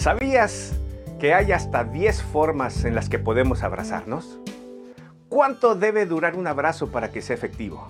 ¿Sabías que hay hasta 10 formas en las que podemos abrazarnos? ¿Cuánto debe durar un abrazo para que sea efectivo?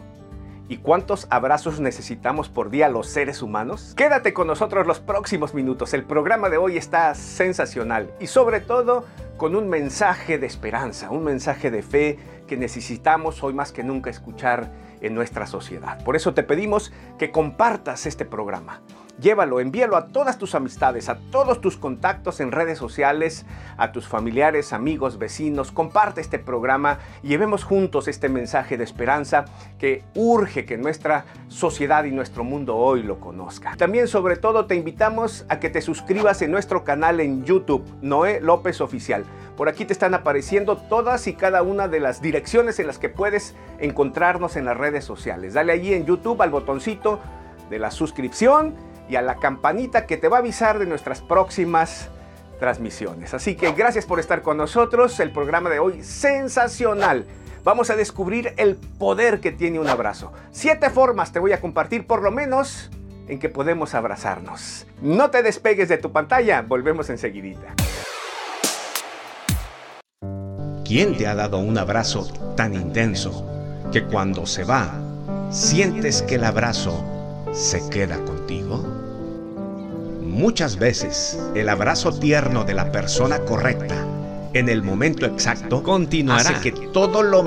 ¿Y cuántos abrazos necesitamos por día los seres humanos? Quédate con nosotros los próximos minutos. El programa de hoy está sensacional y sobre todo con un mensaje de esperanza, un mensaje de fe que necesitamos hoy más que nunca escuchar en nuestra sociedad. Por eso te pedimos que compartas este programa. Llévalo, envíalo a todas tus amistades, a todos tus contactos en redes sociales, a tus familiares, amigos, vecinos. Comparte este programa y llevemos juntos este mensaje de esperanza que urge que nuestra sociedad y nuestro mundo hoy lo conozca. También sobre todo te invitamos a que te suscribas en nuestro canal en YouTube, Noé López Oficial. Por aquí te están apareciendo todas y cada una de las direcciones en las que puedes encontrarnos en las redes sociales. Dale allí en YouTube al botoncito de la suscripción y a la campanita que te va a avisar de nuestras próximas transmisiones. Así que gracias por estar con nosotros. El programa de hoy sensacional. Vamos a descubrir el poder que tiene un abrazo. Siete formas te voy a compartir por lo menos en que podemos abrazarnos. No te despegues de tu pantalla, volvemos enseguidita. ¿Quién te ha dado un abrazo tan intenso que cuando se va, sientes que el abrazo se queda contigo? Muchas veces el abrazo tierno de la persona correcta en el momento exacto continuará. hace que todo lo